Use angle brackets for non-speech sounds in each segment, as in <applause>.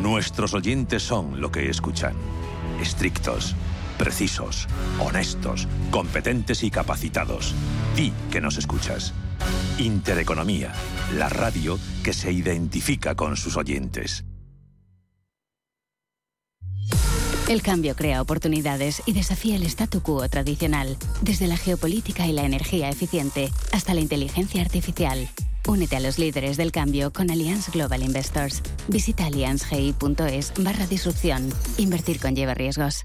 Nuestros oyentes son lo que escuchan. Estrictos, precisos, honestos, competentes y capacitados. Di que nos escuchas. Intereconomía, la radio que se identifica con sus oyentes. El cambio crea oportunidades y desafía el statu quo tradicional, desde la geopolítica y la energía eficiente hasta la inteligencia artificial. Únete a los líderes del cambio con Allianz Global Investors. Visita allianzgi.es barra disrupción. Invertir conlleva riesgos.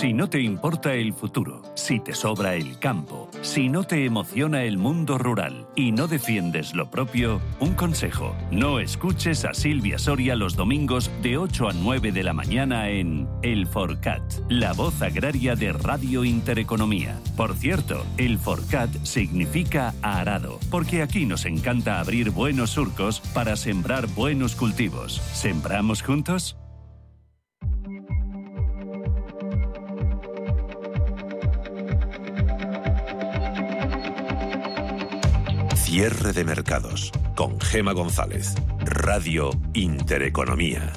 Si no te importa el futuro, si te sobra el campo, si no te emociona el mundo rural y no defiendes lo propio, un consejo, no escuches a Silvia Soria los domingos de 8 a 9 de la mañana en El Forcat, la voz agraria de Radio Intereconomía. Por cierto, El Forcat significa arado, porque aquí nos encanta abrir buenos surcos para sembrar buenos cultivos. ¿Sembramos juntos? Cierre de mercados con Gema González, Radio Intereconomía.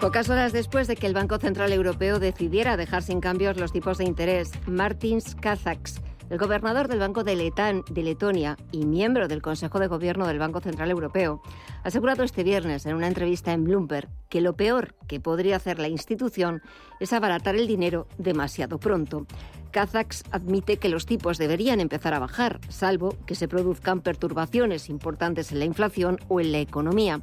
Pocas horas después de que el Banco Central Europeo decidiera dejar sin cambios los tipos de interés, Martins Kazaks, el gobernador del Banco de, Letán, de Letonia y miembro del Consejo de Gobierno del Banco Central Europeo, ha asegurado este viernes en una entrevista en Bloomberg que lo peor que podría hacer la institución es abaratar el dinero demasiado pronto. Kazaks admite que los tipos deberían empezar a bajar, salvo que se produzcan perturbaciones importantes en la inflación o en la economía.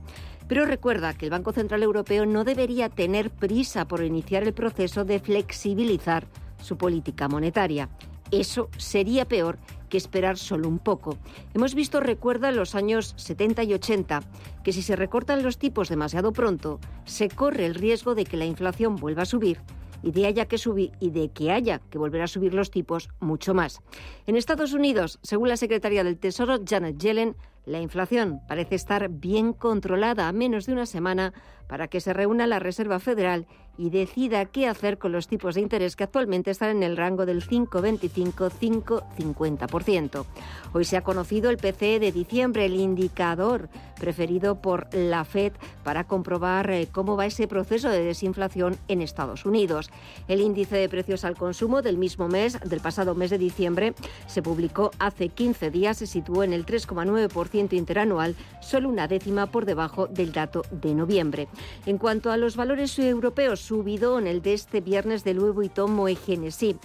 Pero recuerda que el Banco Central Europeo no debería tener prisa por iniciar el proceso de flexibilizar su política monetaria. Eso sería peor que esperar solo un poco. Hemos visto, recuerda, en los años 70 y 80, que si se recortan los tipos demasiado pronto, se corre el riesgo de que la inflación vuelva a subir y de haya que subir y de que haya que volver a subir los tipos mucho más. En Estados Unidos, según la secretaria del Tesoro Janet Yellen, la inflación parece estar bien controlada a menos de una semana para que se reúna la Reserva Federal y decida qué hacer con los tipos de interés que actualmente están en el rango del 5,25-5,50%. Hoy se ha conocido el PCE de diciembre, el indicador preferido por la Fed para comprobar eh, cómo va ese proceso de desinflación en Estados Unidos. El índice de precios al consumo del mismo mes, del pasado mes de diciembre, se publicó hace 15 días, se situó en el 3,9% interanual, solo una décima por debajo del dato de noviembre. En cuanto a los valores europeos, en el de este viernes de Louis Vuitton Moët Genesis.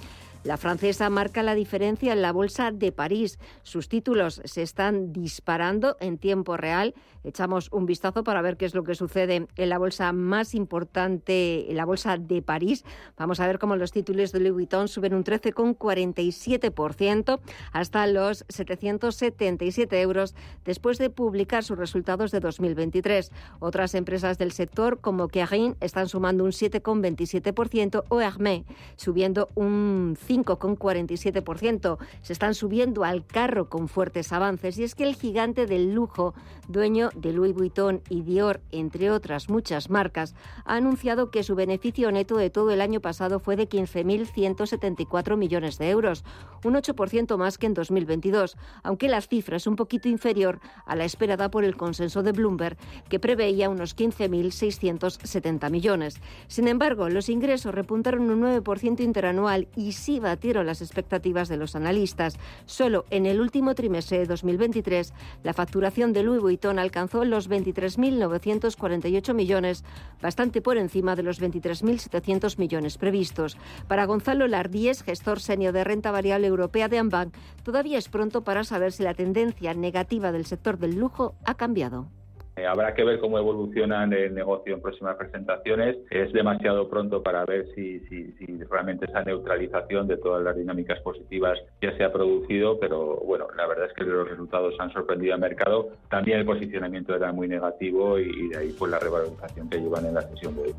La francesa marca la diferencia en la bolsa de París. Sus títulos se están disparando en tiempo real. Echamos un vistazo para ver qué es lo que sucede en la bolsa más importante, la bolsa de París. Vamos a ver cómo los títulos de Louis Vuitton suben un 13,47% hasta los 777 euros después de publicar sus resultados de 2023. Otras empresas del sector como Kering están sumando un 7,27% o Hermès subiendo un 5,47%. Se están subiendo al carro con fuertes avances y es que el gigante del lujo, dueño de Louis Vuitton y Dior, entre otras muchas marcas, ha anunciado que su beneficio neto de todo el año pasado fue de 15.174 millones de euros, un 8% más que en 2022, aunque la cifra es un poquito inferior a la esperada por el consenso de Bloomberg, que preveía unos 15.670 millones. Sin embargo, los ingresos repuntaron un 9% interanual y sí batieron las expectativas de los analistas. Solo en el último trimestre de 2023, la facturación de Louis Vuitton alcanzó los 23.948 millones, bastante por encima de los 23.700 millones previstos. Para Gonzalo Lardíez, gestor senior de renta variable europea de Ambank, todavía es pronto para saber si la tendencia negativa del sector del lujo ha cambiado. Eh, habrá que ver cómo evolucionan el negocio en próximas presentaciones. Es demasiado pronto para ver si, si, si realmente esa neutralización de todas las dinámicas positivas ya se ha producido, pero bueno, la verdad es que los resultados han sorprendido al mercado. También el posicionamiento era muy negativo y, de ahí pues la revalorización que llevan en la sesión de hoy.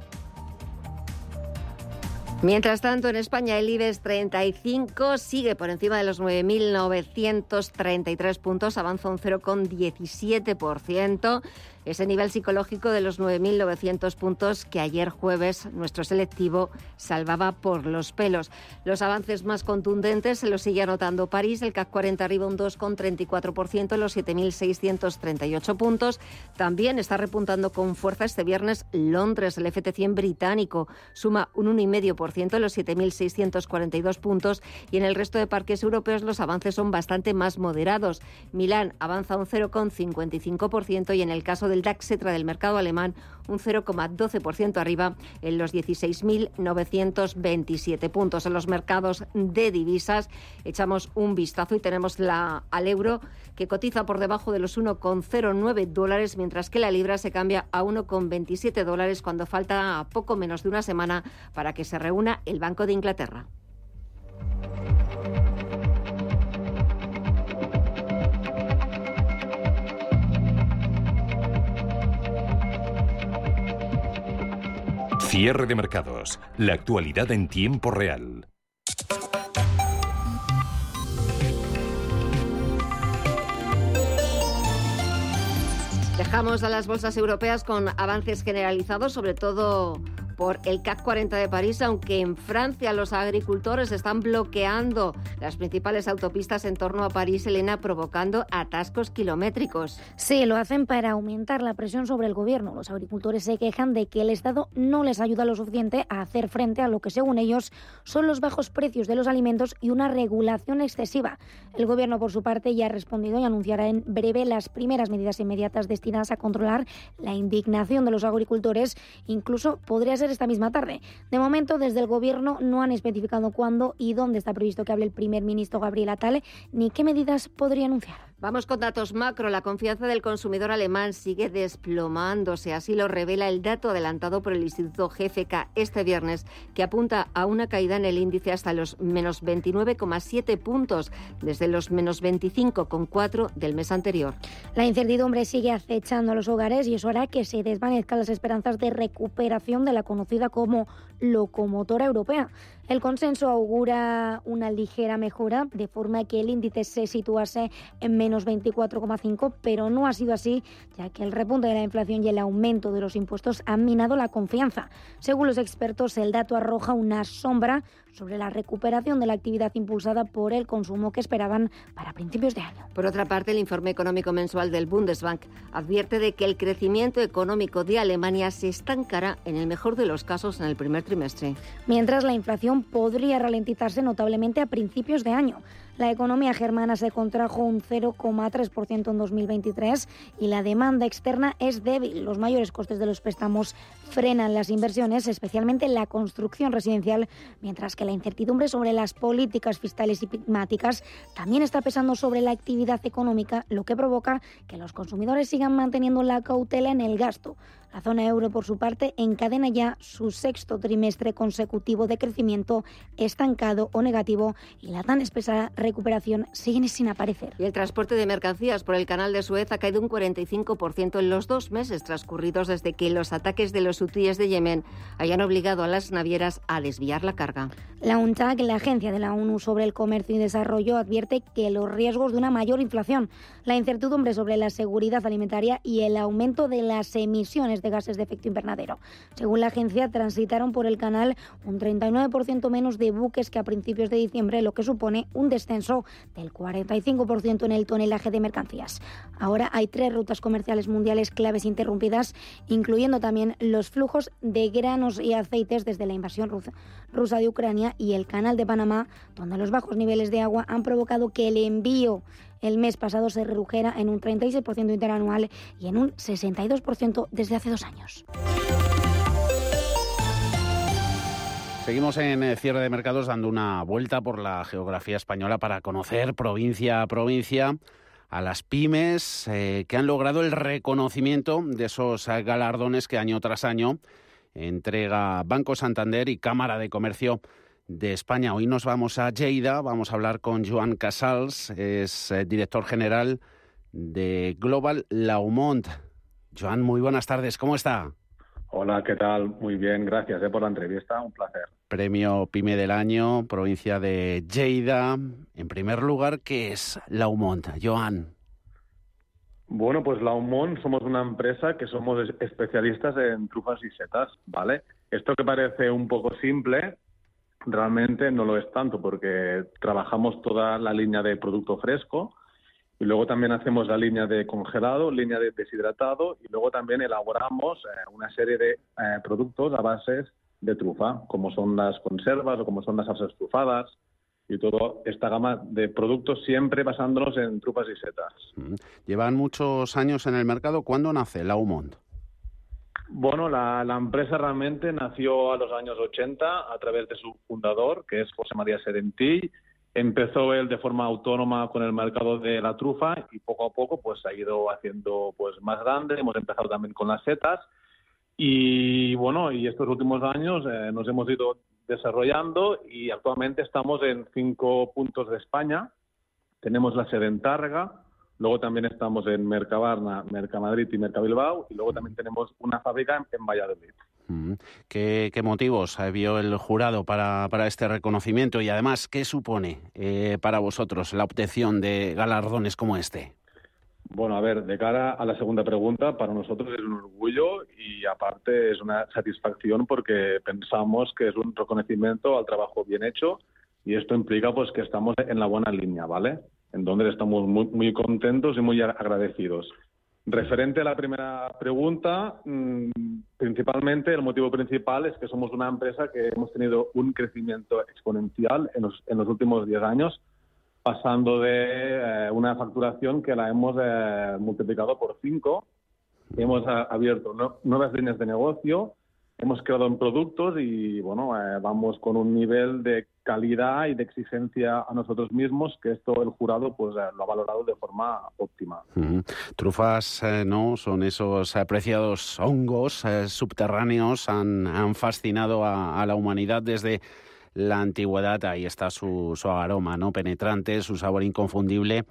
Mientras tanto, en España el IBEX 35 sigue por encima de los 9.933 puntos, avanza un 0,17% ese nivel psicológico de los 9.900 puntos que ayer jueves nuestro selectivo salvaba por los pelos. Los avances más contundentes se los sigue anotando París, el CAC 40 arriba un 2,34% en los 7.638 puntos. También está repuntando con fuerza este viernes Londres, el FT100 británico suma un 1,5% en los 7.642 puntos y en el resto de parques europeos los avances son bastante más moderados. Milán avanza un 0,55% y en el caso de del DAX Cetra del mercado alemán un 0,12% arriba en los 16.927 puntos. En los mercados de divisas echamos un vistazo y tenemos la, al euro que cotiza por debajo de los 1,09 dólares, mientras que la libra se cambia a 1,27 dólares cuando falta poco menos de una semana para que se reúna el Banco de Inglaterra. Cierre de mercados. La actualidad en tiempo real. Dejamos a las bolsas europeas con avances generalizados, sobre todo por el CAC 40 de París, aunque en Francia los agricultores están bloqueando las principales autopistas en torno a París, Elena, provocando atascos kilométricos. Sí, lo hacen para aumentar la presión sobre el gobierno. Los agricultores se quejan de que el Estado no les ayuda lo suficiente a hacer frente a lo que, según ellos, son los bajos precios de los alimentos y una regulación excesiva. El gobierno, por su parte, ya ha respondido y anunciará en breve las primeras medidas inmediatas destinadas a controlar la indignación de los agricultores. Incluso podría ser esta misma tarde. De momento, desde el Gobierno no han especificado cuándo y dónde está previsto que hable el primer ministro Gabriel Attal ni qué medidas podría anunciar. Vamos con datos macro. La confianza del consumidor alemán sigue desplomándose. Así lo revela el dato adelantado por el Instituto GFK este viernes, que apunta a una caída en el índice hasta los menos 29,7 puntos, desde los menos 25,4 del mes anterior. La incertidumbre sigue acechando a los hogares y eso hará que se desvanezcan las esperanzas de recuperación de la conocida como locomotora europea. El consenso augura una ligera mejora, de forma que el índice se situase en menos 24,5, pero no ha sido así, ya que el repunte de la inflación y el aumento de los impuestos han minado la confianza. Según los expertos, el dato arroja una sombra sobre la recuperación de la actividad impulsada por el consumo que esperaban para principios de año. Por otra parte, el informe económico mensual del Bundesbank advierte de que el crecimiento económico de Alemania se estancará en el mejor de los casos en el primer Mientras la inflación podría ralentizarse notablemente a principios de año. La economía germana se contrajo un 0,3% en 2023 y la demanda externa es débil. Los mayores costes de los préstamos frenan las inversiones, especialmente en la construcción residencial, mientras que la incertidumbre sobre las políticas fiscales y climáticas también está pesando sobre la actividad económica, lo que provoca que los consumidores sigan manteniendo la cautela en el gasto. La zona euro, por su parte, encadena ya su sexto trimestre consecutivo de crecimiento estancado o negativo y la tan espesa recuperación sigue sin aparecer. Y el transporte de mercancías por el canal de Suez ha caído un 45% en los dos meses transcurridos desde que los ataques de los hutíes de Yemen hayan obligado a las navieras a desviar la carga. La UNTAC, la agencia de la ONU sobre el comercio y desarrollo, advierte que los riesgos de una mayor inflación, la incertidumbre sobre la seguridad alimentaria y el aumento de las emisiones de gases de efecto invernadero. Según la agencia, transitaron por el canal un 39% menos de buques que a principios de diciembre, lo que supone un descenso del 45% en el tonelaje de mercancías. Ahora hay tres rutas comerciales mundiales claves interrumpidas, incluyendo también los flujos de granos y aceites desde la invasión rusa de Ucrania y el canal de Panamá, donde los bajos niveles de agua han provocado que el envío el mes pasado se redujera en un 36% interanual y en un 62% desde hace dos años. Seguimos en eh, cierre de mercados dando una vuelta por la geografía española para conocer provincia a provincia a las pymes eh, que han logrado el reconocimiento de esos galardones que año tras año entrega Banco Santander y Cámara de Comercio de España. Hoy nos vamos a Lleida, vamos a hablar con Joan Casals, es eh, director general de Global Laumont. Joan, muy buenas tardes, ¿cómo está? Hola, ¿qué tal? Muy bien, gracias eh, por la entrevista, un placer. Premio PYME del año, provincia de Lleida. En primer lugar, ¿qué es Laumont? Joan. Bueno, pues Laumont somos una empresa que somos especialistas en trufas y setas, ¿vale? Esto que parece un poco simple, realmente no lo es tanto porque trabajamos toda la línea de producto fresco y luego también hacemos la línea de congelado, línea de deshidratado y luego también elaboramos eh, una serie de eh, productos a bases de trufa, como son las conservas o como son las salsas trufadas, y toda esta gama de productos siempre basándonos en trufas y setas. Mm. Llevan muchos años en el mercado. ¿Cuándo nace Laumont? Bueno, la, empresa realmente nació a los años 80 a través de su fundador, que es José María Sedentí. Empezó él de forma autónoma con el mercado de la trufa y poco a poco pues ha ido haciendo pues más grande. Hemos empezado también con las setas y bueno, y estos últimos años eh, nos hemos ido desarrollando y actualmente estamos en cinco puntos de España. Tenemos la sede en Tárrega, luego también estamos en Mercabarna, Mercamadrid y Mercabilbao y luego también tenemos una fábrica en, Valladolid. ¿Qué, motivos vio el jurado para, para, este reconocimiento y además qué supone eh, para vosotros la obtención de galardones como este? Bueno, a ver, de cara a la segunda pregunta, para nosotros es un orgullo y aparte es una satisfacción porque pensamos que es un reconocimiento al trabajo bien hecho y esto implica pues que estamos en la buena línea, ¿vale? En donde estamos muy, muy contentos y muy agradecidos. Referente a la primera pregunta, mm, principalmente el motivo principal es que somos una empresa que hemos tenido un crecimiento exponencial en los, últimos 10 años pasando de eh, una facturación que la hemos eh, multiplicado por cinco. Hemos abierto nuevas líneas de negocio, hemos creado en productos y bueno, eh, vamos con un nivel de calidad y de exigencia a nosotros mismos que esto el jurado pues lo ha valorado de forma óptima. Trufas, ¿no? Son esos apreciados hongos subterráneos, han, fascinado a la humanidad desde la antigüedad, ahí está su, su aroma ¿no? penetrante, su sabor inconfundible,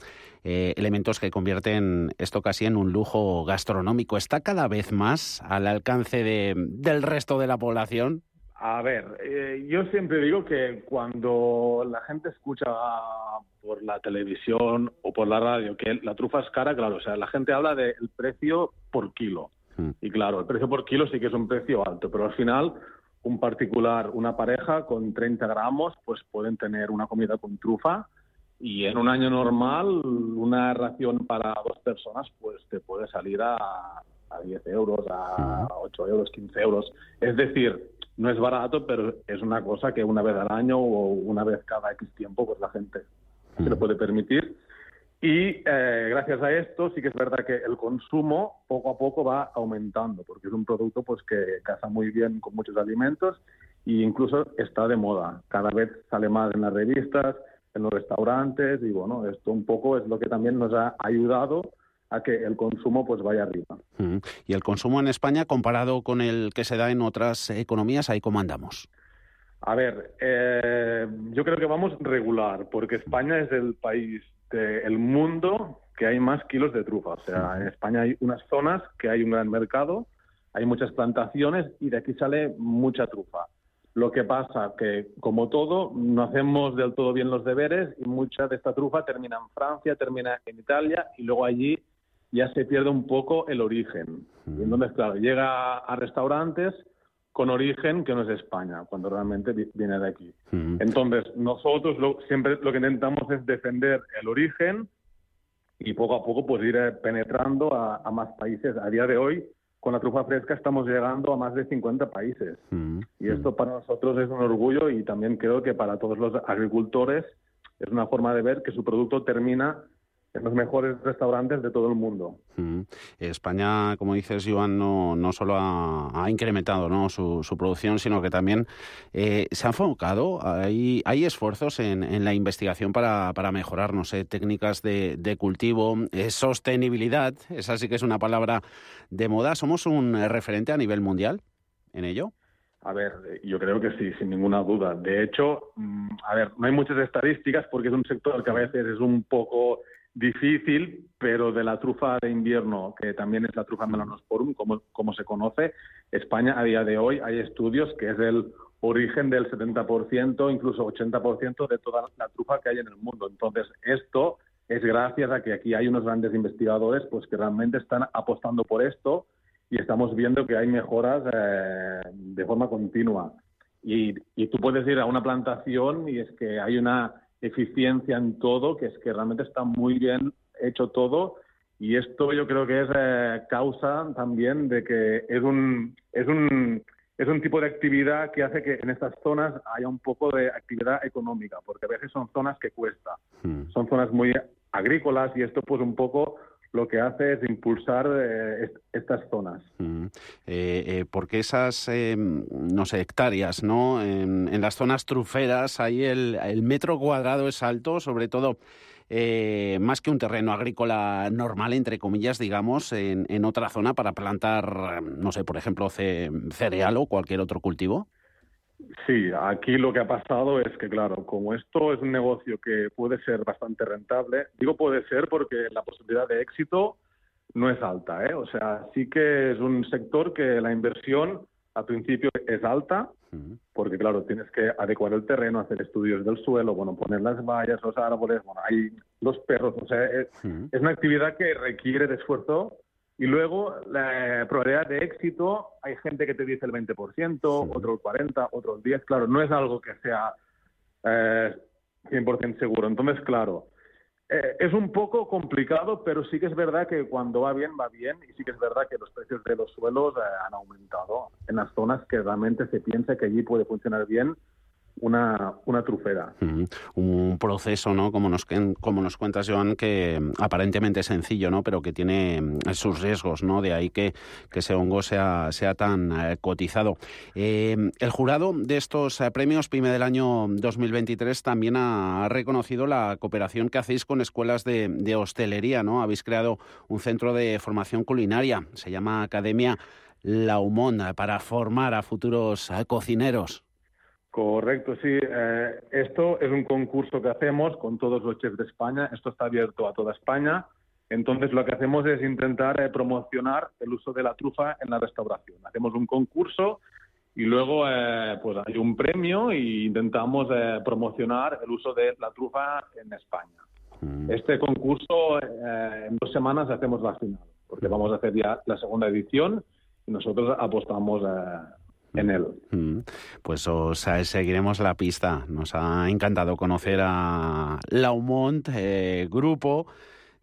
eh, elementos que convierten esto casi en un lujo gastronómico. ¿Está cada vez más al alcance de, del resto de la población? A ver, eh, yo siempre digo que cuando la gente escucha por la televisión o por la radio que la trufa es cara, claro, o sea, la gente habla del precio por kilo. Hmm. Y claro, el precio por kilo sí que es un precio alto, pero al final un particular, una pareja con 30 gramos, pues pueden tener una comida con trufa y en un año normal una ración para dos personas pues te puede salir a, a 10 euros, a 8 euros, 15 euros. Es decir, no es barato, pero es una cosa que una vez al año o una vez cada X tiempo pues la gente se lo puede permitir y eh, gracias a esto sí que es verdad que el consumo poco a poco va aumentando, porque es un producto pues que casa muy bien con muchos alimentos e incluso está de moda. Cada vez sale más en las revistas, en los restaurantes y bueno, esto un poco es lo que también nos ha ayudado a que el consumo pues vaya arriba. Y el consumo en España comparado con el que se da en otras economías, ahí cómo andamos. A ver, eh, yo creo que vamos regular, porque España es el país del mundo que hay más kilos de trufa. O sea, en España hay unas zonas que hay un gran mercado, hay muchas plantaciones y de aquí sale mucha trufa. Lo que pasa que, como todo, no hacemos del todo bien los deberes y mucha de esta trufa termina en Francia, termina en Italia y luego allí ya se pierde un poco el origen. Y entonces, claro, llega a restaurantes con origen que no es España, cuando realmente viene de aquí. Entonces, nosotros siempre lo que intentamos es defender el origen y poco a poco pues ir eh, penetrando a, más países. A día de hoy, con la trufa fresca estamos llegando a más de 50 países. Y esto para nosotros es un orgullo y también creo que para todos los agricultores es una forma de ver que su producto termina en los mejores restaurantes de todo el mundo. Mm. España, como dices, Joan, no, no solo ha, incrementado ¿no? su, producción, sino que también eh, se ha enfocado, hay, hay esfuerzos en, la investigación para, para mejorar, no sé, técnicas de, cultivo, eh, sostenibilidad, esa sí que es una palabra de moda. ¿Somos un referente a nivel mundial en ello? A ver, yo creo que sí, sin ninguna duda. De hecho, mm, a ver, no hay muchas estadísticas porque es un sector que a veces es un poco difícil, pero de la trufa de invierno, que también es la trufa melanosporum, como, como se conoce, España a día de hoy hay estudios que es el origen del 70%, incluso 80% de toda la trufa que hay en el mundo. Entonces, esto es gracias a que aquí hay unos grandes investigadores pues que realmente están apostando por esto y estamos viendo que hay mejoras eh, de forma continua. Y, y tú puedes ir a una plantación y es que hay una eficiencia en todo, que es que realmente está muy bien hecho todo y esto yo creo que es eh, causa también de que es un, es un es un tipo de actividad que hace que en estas zonas haya un poco de actividad económica, porque a veces son zonas que cuesta, hmm. son zonas muy agrícolas y esto pues un poco lo que hace es impulsar eh, estas zonas. Mm. Eh, eh, porque esas, no sé, hectáreas, ¿no? En, las zonas truferas, ahí el, metro cuadrado es alto, sobre todo más que un terreno agrícola normal, entre comillas, digamos, en, en otra zona para plantar, no sé, por ejemplo, cereal o cualquier otro cultivo. Sí, aquí lo que ha pasado es que, claro, como esto es un negocio que puede ser bastante rentable, digo puede ser porque la posibilidad de éxito no es alta, ¿eh? O sea, sí que es un sector que la inversión al principio es alta, porque, claro, tienes que adecuar el terreno, hacer estudios del suelo, bueno, poner las vallas, los árboles, bueno, hay los perros, o sea, es una actividad que requiere de esfuerzo y luego, la probabilidad de éxito, hay gente que te dice el 20%, otro el 40%, otro el 10%. Claro, no es algo que sea eh, 100% seguro. Entonces, claro, eh, es un poco complicado, pero sí que es verdad que cuando va bien, va bien. Y sí que es verdad que los precios de los suelos eh, han aumentado en las zonas que realmente se piensa que allí puede funcionar bien una, una trufera. Un proceso, ¿no? Como nos, como nos cuentas, Joan, que aparentemente es sencillo, ¿no? Pero que tiene mm, sus riesgos, ¿no? De ahí que, que ese hongo sea, sea tan eh, cotizado. Eh, el jurado de estos eh, premios PYME del año 2023 también ha, reconocido la cooperación que hacéis con escuelas de, de hostelería, ¿no? Habéis creado un centro de formación culinaria, se llama Academia Laumón, para formar a futuros cocineros. Correcto, sí. Eh, esto es un concurso que hacemos con todos los chefs de España. Esto está abierto a toda España. Entonces, lo que hacemos es intentar eh, promocionar el uso de la trufa en la restauración. Hacemos un concurso y luego eh, pues hay un premio e intentamos promocionar el uso de la trufa en España. Mm. Este concurso, en dos semanas hacemos la final, porque vamos a hacer ya la segunda edición y nosotros apostamos en él. Mm. Pues os seguiremos la pista. Nos ha encantado conocer a Laumont, eh, grupo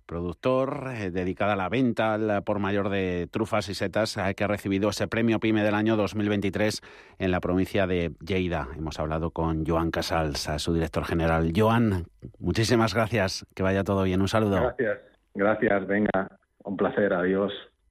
productor eh, dedicado a la venta al por mayor de trufas y setas eh, que ha recibido ese premio PYME del año 2023 en la provincia de Lleida. Hemos hablado con Joan Casals, su director general. Joan, muchísimas gracias. Que vaya todo bien. Un saludo. Gracias. Gracias. Venga. Un placer. Adiós.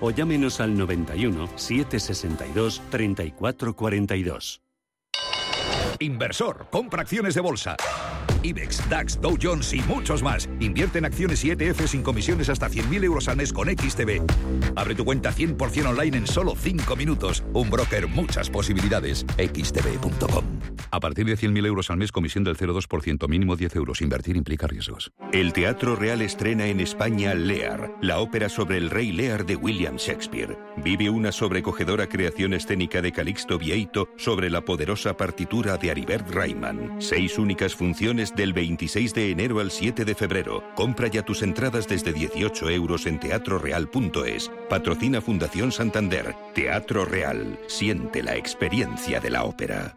o llámenos al 91 762 3442. Inversor, compra acciones de bolsa. IBEX, DAX, Dow Jones y muchos más. Invierte en acciones y ETF sin comisiones hasta 100.000 euros al mes con XTB. Abre tu cuenta 100% online en solo 5 minutos. Un broker, muchas posibilidades. XTB.com. A partir de 100.000 euros al mes, comisión del 0,2%, mínimo 10 euros. Invertir implica riesgos. El Teatro Real estrena en España Lear, la ópera sobre el rey Lear de William Shakespeare. Vive una sobrecogedora creación escénica de Calixto Vieito sobre la poderosa partitura de Aribert Reimann. Seis únicas funciones del 26 de enero al 7 de febrero. Compra ya tus entradas desde 18 euros en teatroreal.es. Patrocina Fundación Santander. Teatro Real. Siente la experiencia de la ópera.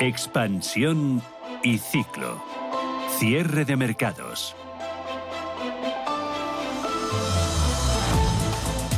Expansión y ciclo. Cierre de mercados.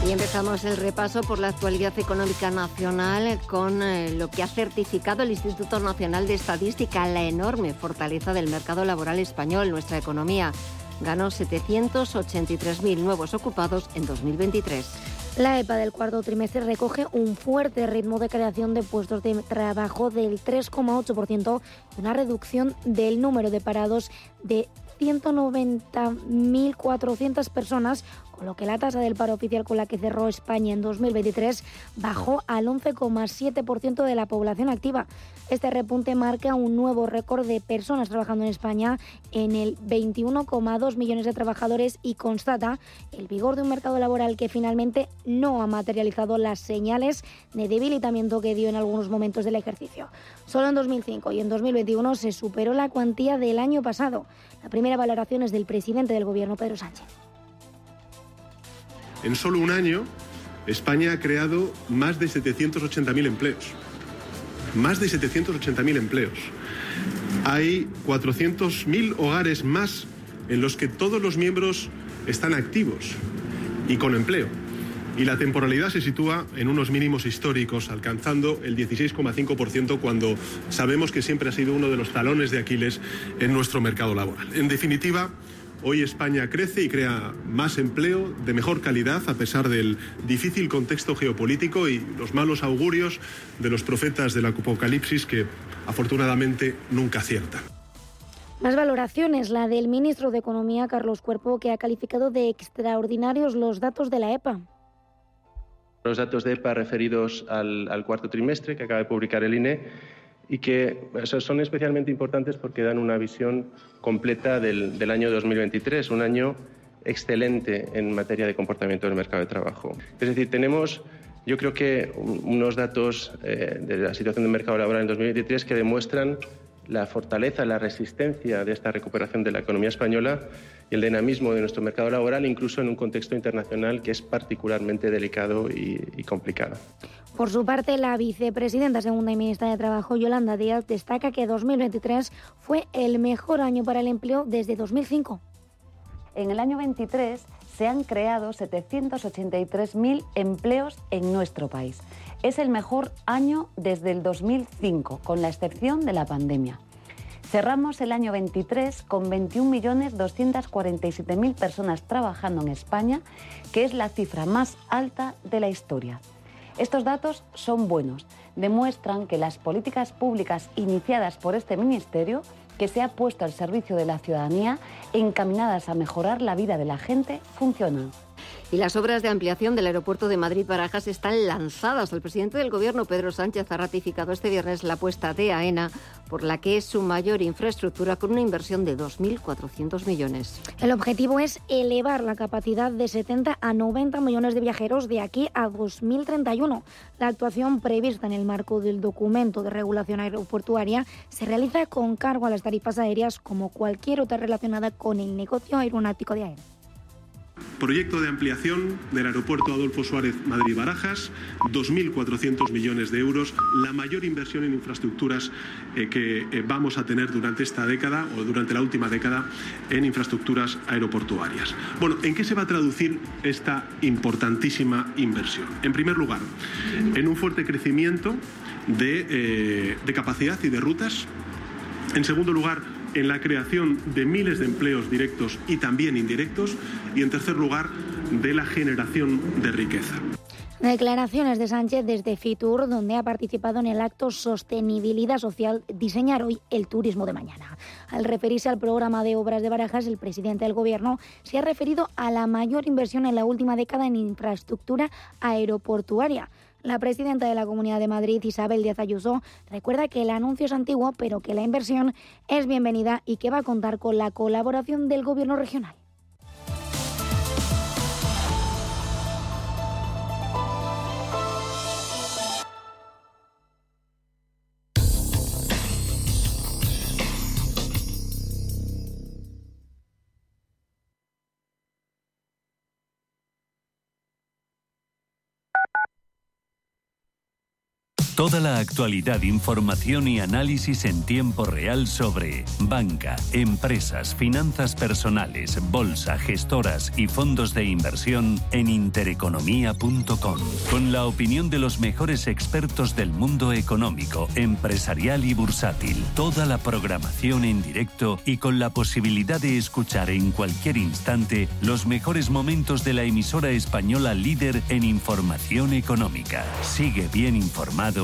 Y empezamos el repaso por la actualidad económica nacional con eh, lo que ha certificado el Instituto Nacional de Estadística, la enorme fortaleza del mercado laboral español. Nuestra economía ganó 783.000 nuevos ocupados en 2023. La EPA del cuarto trimestre recoge un fuerte ritmo de creación de puestos de trabajo del 3,8% y una reducción del número de parados de 190.400 personas con lo que la tasa del paro oficial con la que cerró España en 2023 bajó al 11,7% de la población activa. Este repunte marca un nuevo récord de personas trabajando en España en el 21,2 millones de trabajadores y constata el vigor de un mercado laboral que finalmente no ha materializado las señales de debilitamiento que dio en algunos momentos del ejercicio. Solo en 2005 y en 2021 se superó la cuantía del año pasado. La primera valoración es del presidente del Gobierno, Pedro Sánchez. En solo un año, España ha creado más de 780.000 empleos. Más de 780.000 empleos. Hay 400.000 hogares más en los que todos los miembros están activos y con empleo. Y la temporalidad se sitúa en unos mínimos históricos, alcanzando el 16,5% cuando sabemos que siempre ha sido uno de los talones de Aquiles en nuestro mercado laboral. En definitiva, Hoy España crece y crea más empleo de mejor calidad a pesar del difícil contexto geopolítico y los malos augurios de los profetas del apocalipsis que afortunadamente nunca aciertan. Más valoraciones, la del ministro de Economía, Carlos Cuerpo, que ha calificado de extraordinarios los datos de la EPA. Los datos de EPA referidos al, al cuarto trimestre que acaba de publicar el INE y que son especialmente importantes porque dan una visión completa del, del, año 2023, un año excelente en materia de comportamiento del mercado de trabajo. Es decir, tenemos, yo creo que unos datos eh, de la situación del mercado laboral en 2023 que demuestran la fortaleza, la resistencia de esta recuperación de la economía española y el dinamismo de nuestro mercado laboral, incluso en un contexto internacional que es particularmente delicado y, y complicado. Por su parte, la vicepresidenta segunda y ministra de Trabajo, Yolanda Díaz, destaca que 2023 fue el mejor año para el empleo desde 2005. En el año 23 se han creado 783.000 empleos en nuestro país. Es el mejor año desde el 2005, con la excepción de la pandemia. Cerramos el año 23 con 21.247.000 personas trabajando en España, que es la cifra más alta de la historia. Estos datos son buenos, demuestran que las políticas públicas iniciadas por este Ministerio, que se ha puesto al servicio de la ciudadanía, encaminadas a mejorar la vida de la gente, funcionan. Y las obras de ampliación del aeropuerto de Madrid-Barajas están lanzadas. El presidente del Gobierno, Pedro Sánchez, ha ratificado este viernes la apuesta de AENA, por la que es su mayor infraestructura con una inversión de 2.400 millones. El objetivo es elevar la capacidad de 70 a 90 millones de viajeros de aquí a 2031. La actuación prevista en el marco del documento de regulación aeroportuaria se realiza con cargo a las tarifas aéreas como cualquier otra relacionada con el negocio aeronáutico de AENA. Proyecto de ampliación del aeropuerto Adolfo Suárez Madrid-Barajas, 2.400 millones de euros, la mayor inversión en infraestructuras eh, que eh, vamos a tener durante esta década o durante la última década en infraestructuras aeroportuarias. Bueno, ¿en qué se va a traducir esta importantísima inversión? En primer lugar, en un fuerte crecimiento de, eh, de capacidad y de rutas. En segundo lugar, en la creación de miles de empleos directos y también indirectos. Y en tercer lugar, de la generación de riqueza. Declaraciones de Sánchez desde Fitur, donde ha participado en el acto Sostenibilidad Social, diseñar hoy el turismo de mañana. Al referirse al programa de obras de Barajas, el presidente del Gobierno se ha referido a la mayor inversión en la última década en infraestructura aeroportuaria. La presidenta de la Comunidad de Madrid, Isabel Díaz Ayuso, recuerda que el anuncio es antiguo, pero que la inversión es bienvenida y que va a contar con la colaboración del Gobierno regional. Toda la actualidad, información y análisis en tiempo real sobre banca, empresas, finanzas personales, bolsa, gestoras y fondos de inversión en intereconomía.com. Con la opinión de los mejores expertos del mundo económico, empresarial y bursátil. Toda la programación en directo y con la posibilidad de escuchar en cualquier instante los mejores momentos de la emisora española líder en información económica. Sigue bien informado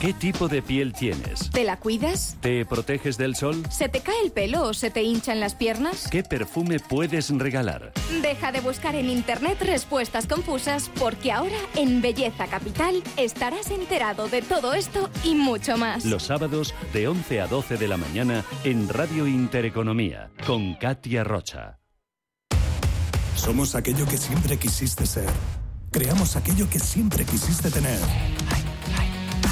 ¿Qué tipo de piel tienes? ¿Te la cuidas? ¿Te proteges del sol? ¿Se te cae el pelo o se te hinchan las piernas? ¿Qué perfume puedes regalar? Deja de buscar en internet respuestas confusas porque ahora en Belleza Capital estarás enterado de todo esto y mucho más. Los sábados de 11 a 12 de la mañana en Radio Intereconomía con Katia Rocha. Somos aquello que siempre quisiste ser. Creamos aquello que siempre quisiste tener.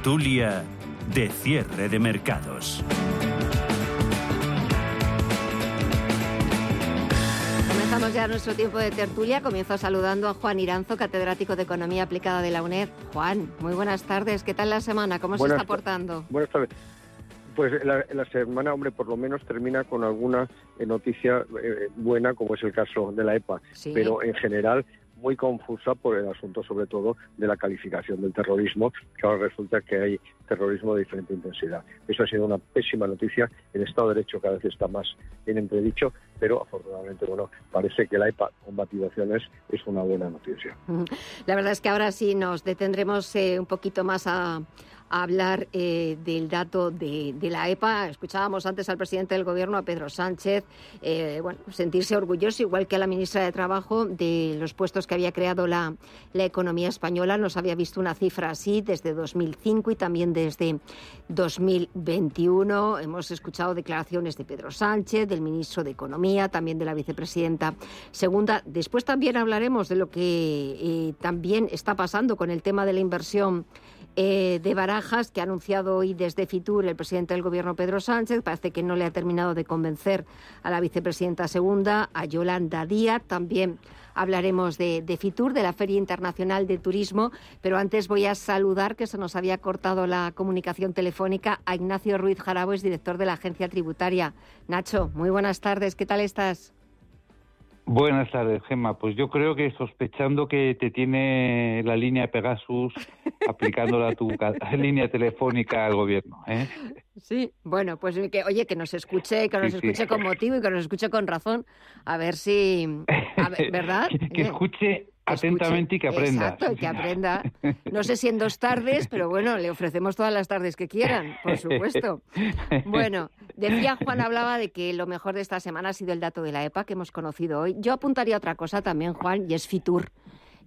Tertulia de cierre de mercados. Comenzamos ya nuestro tiempo de tertulia. Comienzo saludando a Juan Iranzo, catedrático de Economía Aplicada de la UNED. Juan, muy buenas tardes. ¿Qué tal la semana? ¿Cómo se está portando? Buenas tardes. Pues la, la, semana, hombre, por lo menos termina con alguna eh, noticia eh, buena, como es el caso de la EPA. Sí. Pero en general muy confusa por el asunto, sobre todo, de la calificación del terrorismo, que ahora resulta que hay terrorismo de diferente intensidad. Eso ha sido una pésima noticia. El Estado de Derecho cada vez está más en entredicho, pero afortunadamente, bueno, parece que la EPA combativaciones es una buena noticia. <laughs> La verdad es que ahora sí nos detendremos eh, un poquito más a hablar eh, del dato de, la EPA. Escuchábamos antes al presidente del Gobierno, a Pedro Sánchez, eh, sentirse orgulloso, igual que a la ministra de Trabajo, de los puestos que había creado la, la economía española. Nos había visto una cifra así desde 2005 y también desde 2021. Hemos escuchado declaraciones de Pedro Sánchez, del ministro de Economía, también de la vicepresidenta segunda. Después también hablaremos de lo que eh, también está pasando con el tema de la inversión eh, de Barajas que ha anunciado hoy desde Fitur el presidente del Gobierno Pedro Sánchez. Parece que no le ha terminado de convencer a la vicepresidenta segunda, a Yolanda Díaz. También hablaremos de, Fitur, de la Feria Internacional de Turismo, pero antes voy a saludar, que se nos había cortado la comunicación telefónica, a Ignacio Ruiz Jaraboes, director de la Agencia Tributaria. Nacho, muy buenas tardes, ¿qué tal estás? Buenas tardes, Gemma. Pues yo creo que sospechando que te tiene la línea Pegasus <laughs> aplicándola a tu línea telefónica al gobierno. ¿eh? Sí, bueno, pues que, oye, que nos escuche, que nos escuche con motivo y que nos escuche con razón. A ver si, ¿verdad? <laughs> que, escuche atentamente y que aprenda. Exacto, que aprenda. No sé si en dos tardes, pero bueno, le ofrecemos todas las tardes que quieran, por supuesto. <laughs> Bueno, decía Juan, hablaba de que lo mejor de esta semana ha sido el dato de la EPA que hemos conocido hoy. Yo apuntaría otra cosa también, Juan, y es Fitur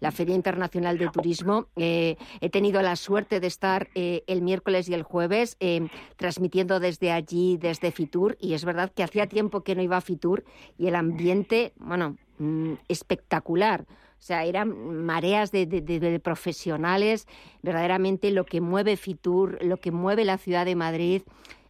la Feria Internacional de Turismo. Eh, he tenido la suerte de estar eh, el miércoles y el jueves eh, transmitiendo desde allí, desde Fitur, y es verdad que hacía tiempo que no iba a Fitur y el ambiente, bueno, mm, espectacular. O sea, eran mareas de, profesionales, verdaderamente lo que mueve Fitur, lo que mueve la ciudad de Madrid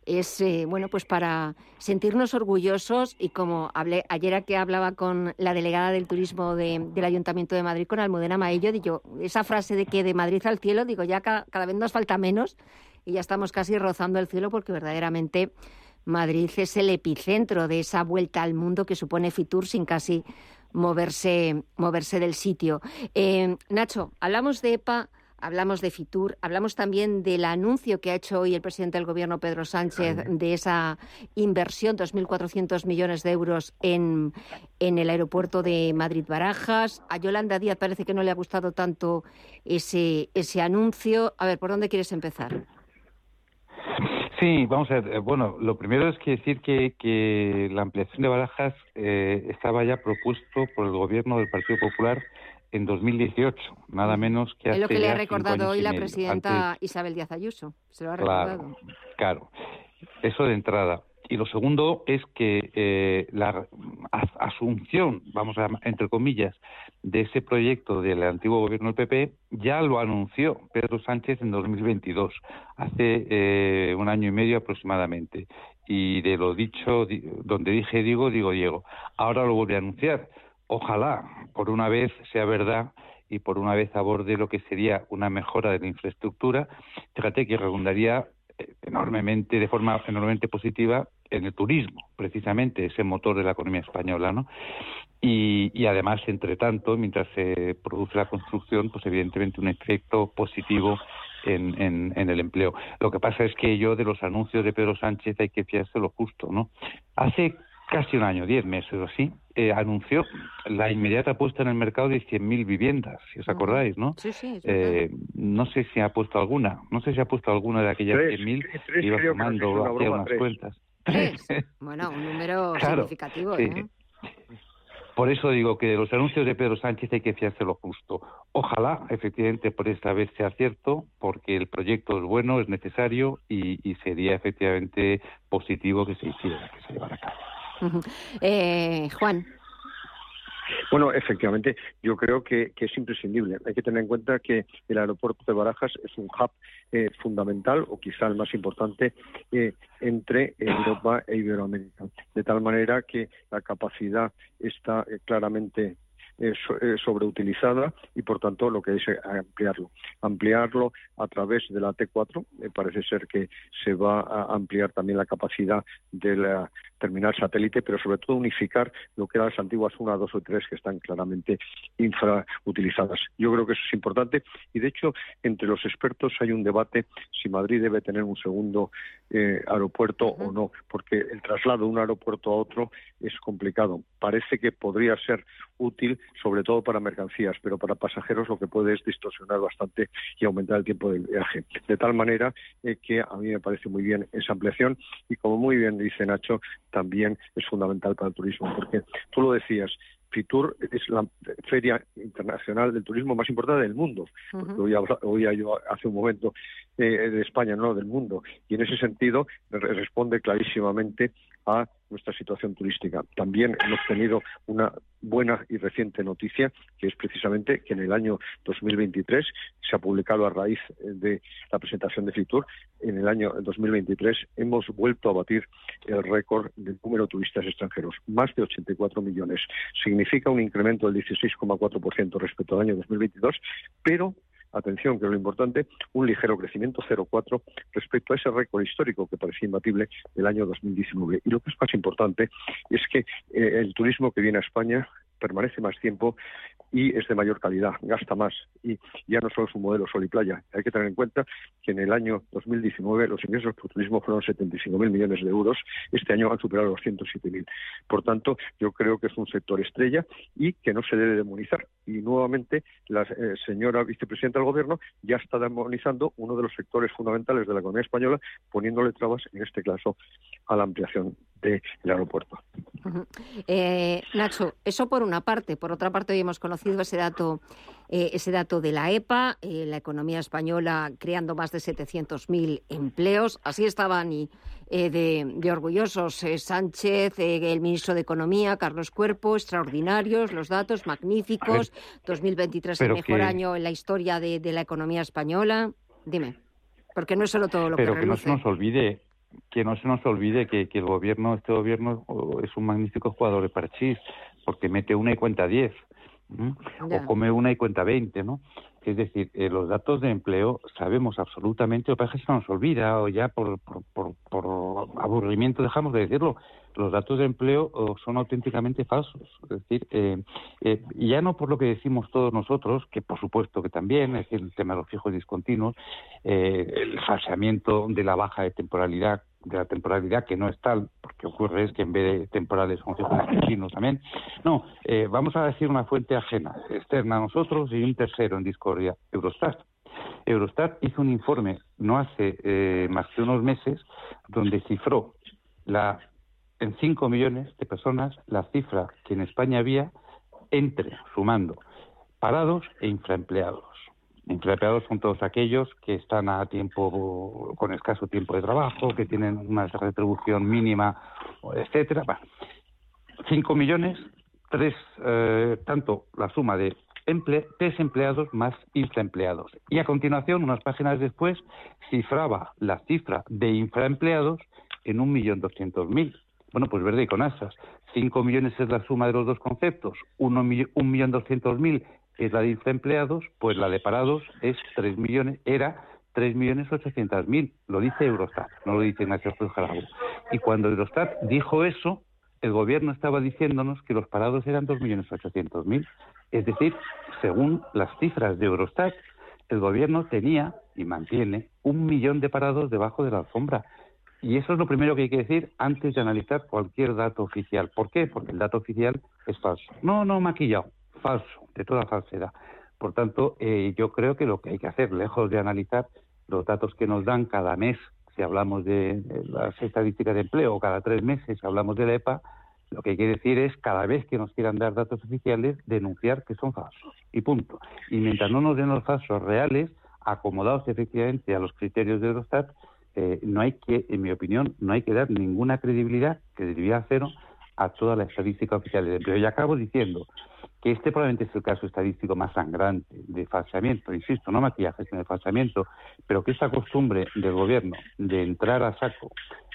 es eh, bueno pues para sentirnos orgullosos. Y como hablé ayer que hablaba con la delegada del turismo del Ayuntamiento de Madrid con Almudena Maello digo esa frase de que de Madrid al cielo digo ya cada, cada, vez nos falta menos. Y ya estamos casi rozando el cielo porque verdaderamente Madrid es el epicentro de esa vuelta al mundo que supone Fitur sin casi moverse, moverse del sitio. Eh, Nacho, hablamos de EPA, hablamos de Fitur, hablamos también del anuncio que ha hecho hoy el presidente del Gobierno, Pedro Sánchez, de esa inversión, 2.400 millones de euros en, en el aeropuerto de Madrid-Barajas. A Yolanda Díaz parece que no le ha gustado tanto ese, ese anuncio. A ver, ¿por dónde quieres empezar? Sí, vamos a ver. Eh, bueno, lo primero es que decir que, que la ampliación de Barajas eh, estaba ya propuesto por el gobierno del Partido Popular en 2018, nada menos que hace Es lo que le ha recordado hoy la presidenta Isabel Díaz Ayuso. Se lo ha recordado. Claro, eso de entrada. Y lo segundo es que eh, la asunción, vamos a entre comillas, de ese proyecto del antiguo gobierno del PP ya lo anunció Pedro Sánchez en 2022, hace eh, un año y medio aproximadamente. Y de lo dicho, donde dije digo, digo Diego. Ahora lo vuelve a anunciar. Ojalá, por una vez, sea verdad y por una vez aborde lo que sería una mejora de la infraestructura. Fíjate que redundaría enormemente, de forma enormemente positiva en el turismo, precisamente ese motor de la economía española, ¿no? Y, y, además, entre tanto, mientras se produce la construcción, pues evidentemente un efecto positivo en, en, en, el empleo. Lo que pasa es que yo de los anuncios de Pedro Sánchez hay que fiarse lo justo, ¿no? Hace casi un año, diez meses o así, eh, anunció la inmediata puesta en el mercado de 100.000 viviendas, si os acordáis, ¿no? Sí, sí. Eh, no sé si ha puesto alguna, no sé si ha puesto alguna de aquellas 100.000 iba sumando, hacía unas cuentas. <laughs> Bueno, un número significativo, ¿eh? Por eso digo que de los anuncios de Pedro Sánchez hay que fiarse lo justo. Ojalá, efectivamente, por esta vez sea cierto, porque el proyecto es bueno, es necesario y, y sería efectivamente positivo que se hiciera, que se llevara a cabo. <laughs> Eh, Juan. Bueno, efectivamente, yo creo que, es imprescindible. Hay que tener en cuenta que el aeropuerto de Barajas es un hub eh, fundamental, o quizá el más importante, eh, entre Europa e Iberoamérica. De tal manera que la capacidad está claramente sobreutilizada y por tanto lo que es ampliarlo. Ampliarlo a través de la T4, parece ser que se va a ampliar también la capacidad de la terminal satélite, pero sobre todo unificar lo que eran las antiguas 1, 2 o 3 que están claramente infrautilizadas. Yo creo que eso es importante y de hecho entre los expertos hay un debate si Madrid debe tener un segundo eh, aeropuerto o no, porque el traslado de un aeropuerto a otro es complicado. Parece que podría ser útil sobre todo para mercancías, pero para pasajeros lo que puede es distorsionar bastante y aumentar el tiempo del viaje. De tal manera eh, que a mí me parece muy bien esa ampliación y como muy bien dice Nacho, también es fundamental para el turismo, porque tú lo decías, Fitur es la feria internacional del turismo más importante del mundo. hoy oía, yo hace un momento eh, de España, no del mundo. Y en ese sentido responde clarísimamente a nuestra situación turística. También hemos tenido una buena y reciente noticia, que es precisamente que en el año 2023 se ha publicado a raíz de la presentación de Fitur, en el año 2023 hemos vuelto a batir el récord del número de turistas extranjeros, más de 84 millones. Significa un incremento del 16,4% respecto al año 2022, pero atención, que es lo importante, un ligero crecimiento 0,4 respecto a ese récord histórico que parecía imbatible del año 2019. Y lo que es más importante es que eh, el turismo que viene a España permanece más tiempo y es de mayor calidad, gasta más y ya no solo es un modelo sol y playa. Hay que tener en cuenta que en el año 2019 los ingresos por turismo fueron 75.000 millones de euros, este año han superado los 107.000. Por tanto, yo creo que es un sector estrella y que no se debe demonizar. Y nuevamente la eh, señora vicepresidenta del Gobierno ya está demonizando uno de los sectores fundamentales de la economía española, poniéndole trabas, en este caso, a la ampliación del aeropuerto. Eh, Nacho, eso por una parte. Por otra parte, hoy hemos conocido ese dato, eh, ese dato de la EPA, eh, la economía española creando más de 700.000 empleos. Así estaban y, de, orgullosos Sánchez, el ministro de Economía, Carlos Cuerpo, extraordinarios, los datos magníficos. 2023 el mejor año en la historia de, la economía española. Dime, porque no es solo todo lo pero que que no se nos olvide que no se nos olvide que, el gobierno, este gobierno, es un magnífico jugador de parchís, porque mete una y cuenta diez, o come una y cuenta veinte, ¿no? Es decir, eh, los datos de empleo sabemos absolutamente, o parece que se nos olvida, o ya por, por, aburrimiento dejamos de decirlo, los datos de empleo son auténticamente falsos. Es decir, eh, eh, ya no por lo que decimos todos nosotros, que por supuesto que también, es decir, el tema de los fijos discontinuos, el falseamiento de la baja de temporalidad de la temporalidad, que no es tal, porque ocurre es que en vez de temporales son discontinuos también. No, eh, vamos a decir una fuente ajena, externa a nosotros y un tercero en discordia, Eurostat. Eurostat hizo un informe no hace eh, más que unos meses donde cifró la, en 5 millones de personas la cifra que en España había entre, sumando, parados e infraempleados. Empleados son todos aquellos que están a tiempo, con escaso tiempo de trabajo, que tienen una retribución mínima, etcétera. Bueno, 5 millones, tres, eh, tanto la suma de desempleados más infraempleados. Y a continuación, unas páginas después, cifraba la cifra de infraempleados en un millón doscientos mil. Bueno, pues verde y con asas. 5 millones es la suma de los dos conceptos. un millón mil es la de infraempleados, pues la de parados es 3 millones, era 3 millones 800 mil. Lo dice Eurostat, no lo dice Ignacio Cruz Y cuando Eurostat dijo eso, el gobierno estaba diciéndonos que los parados eran 2 millones 800 mil. Es decir, según las cifras de Eurostat, el gobierno tenía y mantiene un millón de parados debajo de la alfombra. Y eso es lo primero que hay que decir antes de analizar cualquier dato oficial. ¿Por qué? Porque el dato oficial es falso. No, no maquillado falso, de toda falsedad. Por tanto, eh, yo creo que lo que hay que hacer, lejos de analizar los datos que nos dan cada mes, si hablamos de, las estadísticas de empleo, o cada tres meses si hablamos de la EPA, lo que hay que decir es, cada vez que nos quieran dar datos oficiales, denunciar que son falsos. Y punto. Y mientras no nos den los falsos reales, acomodados efectivamente a los criterios de Eurostat, eh, no hay que, en mi opinión, no hay que dar ninguna credibilidad, que debería cero, a toda la estadística oficial de empleo. Y acabo diciendo que este probablemente es el caso estadístico más sangrante de falseamiento, insisto, no maquillaje, sino de falseamiento, pero que esta costumbre del gobierno de entrar a saco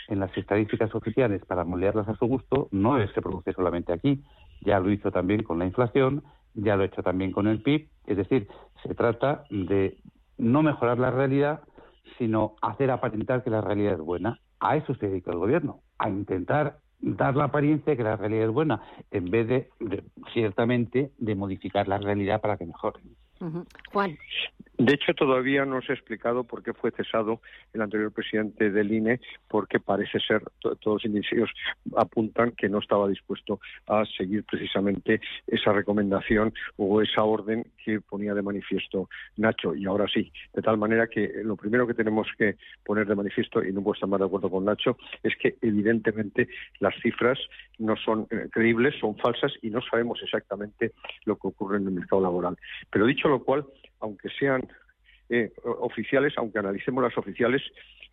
en las estadísticas oficiales para moldearlas a su gusto no se produce solamente aquí, ya lo hizo también con la inflación, ya lo ha hecho también con el PIB, es decir, se trata de no mejorar la realidad, sino hacer aparentar que la realidad es buena. A eso se dedica el gobierno, a intentar dar la apariencia de que la realidad es buena, en vez de, ciertamente, de modificar la realidad para que mejore. De hecho, todavía no se ha explicado por qué fue cesado el anterior presidente del INE, porque parece ser, todos los indicios apuntan que no estaba dispuesto a seguir precisamente esa recomendación o esa orden que ponía de manifiesto Nacho. Y ahora sí, de tal manera que lo primero que tenemos que poner de manifiesto, y no puedo estar más de acuerdo con Nacho, es que evidentemente las cifras no son eh, creíbles, son falsas y no sabemos exactamente lo que ocurre en el mercado laboral. Pero dicho lo cual, aunque sean eh, oficiales, aunque analicemos las oficiales,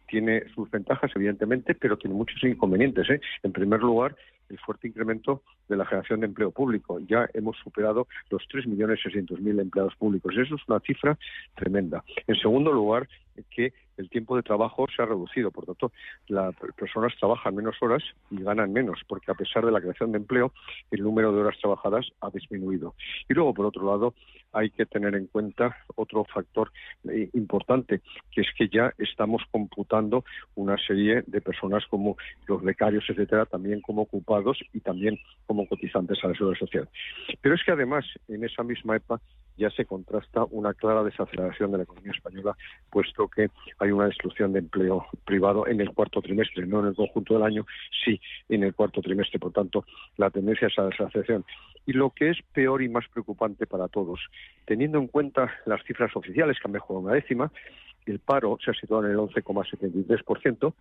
tiene sus ventajas, evidentemente, pero tiene muchos inconvenientes. ¿eh? En primer lugar, el fuerte incremento de la generación de empleo público. Ya hemos superado los 3.600.000 empleados públicos. Eso es una cifra tremenda. En segundo lugar, que el tiempo de trabajo se ha reducido. Por tanto, las personas trabajan menos horas y ganan menos, porque a pesar de la creación de empleo, el número de horas trabajadas ha disminuido. Y luego, por otro lado, hay que tener en cuenta otro factor eh, importante, que es que ya estamos computando una serie de personas como los becarios, etcétera, también como ocupados y también como cotizantes a la seguridad social. Pero es que además, en esa misma EPA ya se contrasta una clara desaceleración de la economía española, puesto que hay una destrucción de empleo privado en el cuarto trimestre, no en el conjunto del año, sí en el cuarto trimestre. Por tanto, la tendencia es a desaceleración. Y lo que es peor y más preocupante para todos, teniendo en cuenta las cifras oficiales que han mejorado una décima, el paro se ha situado en el 11,73%,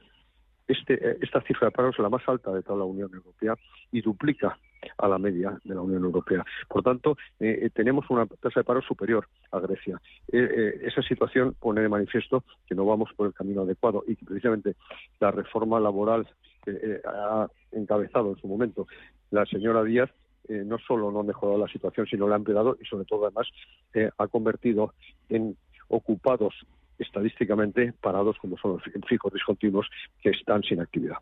este, eh, esta cifra de paro es la más alta de toda la Unión Europea y duplica a la media de la Unión Europea. Por tanto, eh, eh, tenemos una tasa de paro superior a Grecia. esa situación pone de manifiesto que no vamos por el camino adecuado y que precisamente la reforma laboral que ha encabezado en su momento la señora Díaz no solo no ha mejorado la situación, sino la ha empeorado y sobre todo además ha convertido en ocupados estadísticamente parados como son los fijos discontinuos que están sin actividad.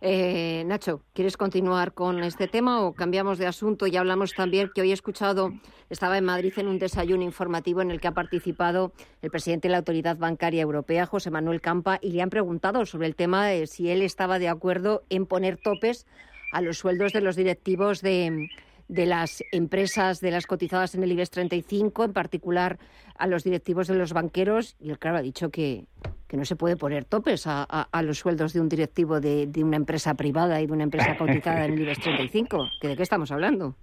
Eh, Nacho, ¿quieres continuar con este tema o cambiamos de asunto? Y hablamos también que hoy he escuchado, estaba en Madrid en un desayuno informativo en el que ha participado el presidente de la Autoridad Bancaria Europea, José Manuel Campa, y le han preguntado sobre el tema de si él estaba de acuerdo en poner topes a los sueldos de los directivos de, de las empresas de las cotizadas en el IBEX 35, en particular a los directivos de los banqueros, y el claro ha dicho que, que no se puede poner topes a, los sueldos de un directivo de, de, una empresa privada y de una empresa cotizada en el IBEX 35. ¿Que ¿De qué estamos hablando?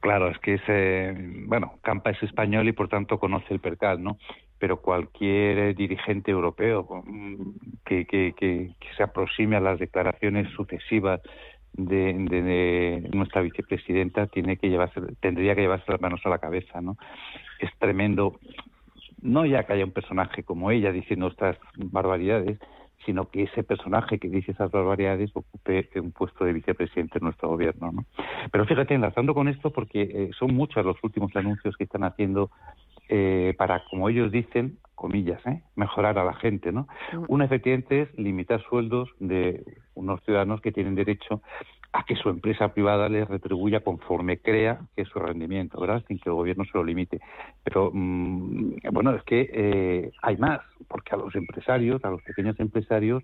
Claro, es que es, bueno, Campa es español y por tanto conoce el percal, ¿no? Pero cualquier dirigente europeo mm, que, que, que se aproxime a las declaraciones sucesivas de, nuestra vicepresidenta tiene que llevarse, tendría que llevarse las manos a la cabeza, ¿no? Es tremendo, no ya que haya un personaje como ella diciendo estas barbaridades, sino que ese personaje que dice esas barbaridades ocupe un puesto de vicepresidente en nuestro gobierno. ¿no? Pero fíjate, enlazando con esto, porque eh, son muchos los últimos anuncios que están haciendo eh, para, como ellos dicen, comillas, ¿eh? mejorar a la gente. ¿no? Mm. Una efectivamente es limitar sueldos de unos ciudadanos que tienen derecho a que su empresa privada les retribuya conforme crea que es su rendimiento, ¿verdad? Sin que el gobierno se lo limite. Pero, mm, bueno, es que eh, hay más, porque a los empresarios, a los pequeños empresarios,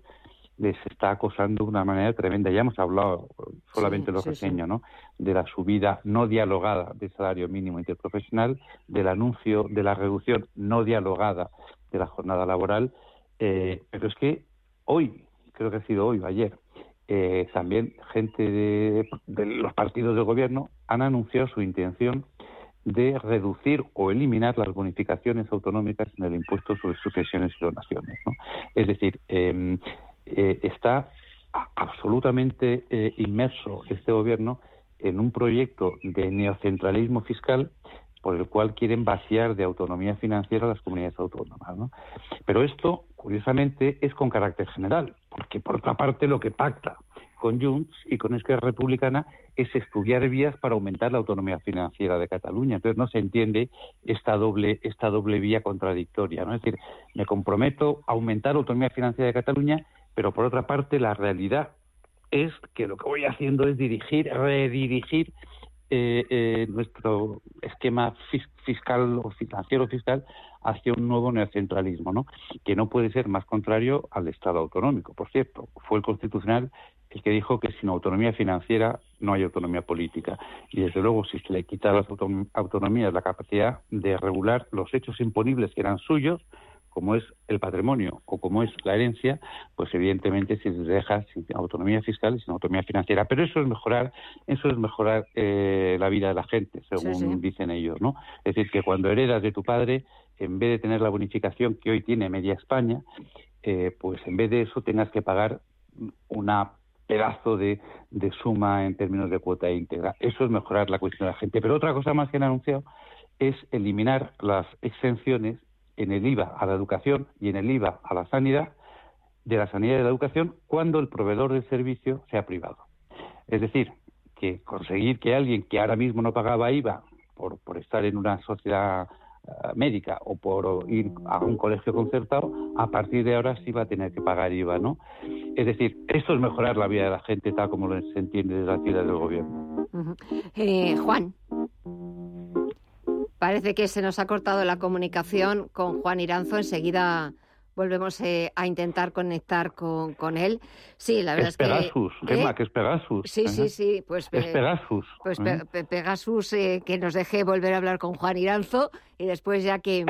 les está acosando de una manera tremenda. Ya hemos hablado, solamente lo reseño, ¿no? De la subida no dialogada del salario mínimo interprofesional, del anuncio de la reducción no dialogada de la jornada laboral. Eh, pero es que hoy, creo que ha sido hoy o ayer, eh, también gente de, de los partidos del gobierno han anunciado su intención de reducir o eliminar las bonificaciones autonómicas en el impuesto sobre sucesiones y donaciones. ¿no? Es decir, eh, eh, está absolutamente eh, inmerso este gobierno en un proyecto de neocentralismo fiscal por el cual quieren vaciar de autonomía financiera las comunidades autónomas. ¿no? Pero esto, curiosamente, es con carácter general, porque por otra parte lo que pacta con Junts y con Esquerra Republicana es estudiar vías para aumentar la autonomía financiera de Cataluña. Entonces no se entiende esta doble esta doble vía contradictoria, ¿no? Es decir, me comprometo a aumentar la autonomía financiera de Cataluña pero por otra parte la realidad es que lo que voy haciendo es dirigir, redirigir eh, eh, nuestro esquema fiscal o financiero fiscal hacia un nuevo neocentralismo, ¿no? que no puede ser más contrario al Estado autonómico. Por cierto, fue el Constitucional el que dijo que sin autonomía financiera no hay autonomía política. Y desde luego, si se le quita a las autonomías la capacidad de regular los hechos imponibles que eran suyos, como es el patrimonio o como es la herencia, pues evidentemente se deja sin autonomía fiscal y sin autonomía financiera. Pero eso es mejorar, eso es mejorar eh, la vida de la gente, según dicen ellos, ¿no? Es decir, que cuando heredas de tu padre, en vez de tener la bonificación que hoy tiene media España, eh, pues en vez de eso tengas que pagar una pedazo de, de suma en términos de cuota íntegra. Eso es mejorar la cuestión de la gente. Pero otra cosa más que han anunciado es eliminar las exenciones en el IVA a la educación y en el IVA a la sanidad, de la sanidad y de la educación, cuando el proveedor del servicio sea privado. Es decir, que conseguir que alguien que ahora mismo no pagaba IVA por, estar en una sociedad eh, médica o por ir a un colegio concertado, a partir de ahora sí va a tener que pagar IVA, ¿no? Es decir, esto es mejorar la vida de la gente tal como se entiende desde la ciudad del gobierno. Eh, Juan. Parece que se nos ha cortado la comunicación con Juan Iranzo. Enseguida volvemos eh, a intentar conectar con, con, él. Sí, la verdad es, es Pegasus, que... ¿eh? que es Pegasus. Sí, sí, sí. Pues, es Pegasus. Pues ¿eh? Pegasus, eh, que nos deje volver a hablar con Juan Iranzo y después ya que,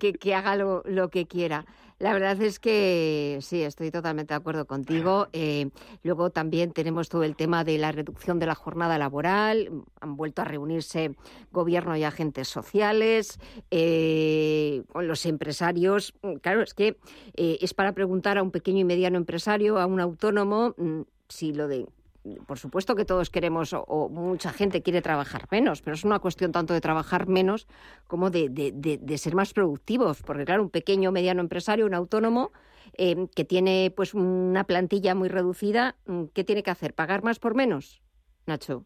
que, que haga lo, lo que quiera. La verdad es que sí, estoy totalmente de acuerdo contigo. Eh, luego también tenemos todo el tema de la reducción de la jornada laboral. Han vuelto a reunirse gobierno y agentes sociales eh, con los empresarios. Claro, es que eh, es para preguntar a un pequeño y mediano empresario, a un autónomo, mm, si lo de por supuesto que todos queremos o, mucha gente quiere trabajar menos, pero es una cuestión tanto de trabajar menos como de, de, ser más productivos, porque claro, un pequeño o mediano empresario, un autónomo eh, que tiene pues una plantilla muy reducida, mm, ¿qué tiene que hacer? ¿Pagar más por menos, Nacho?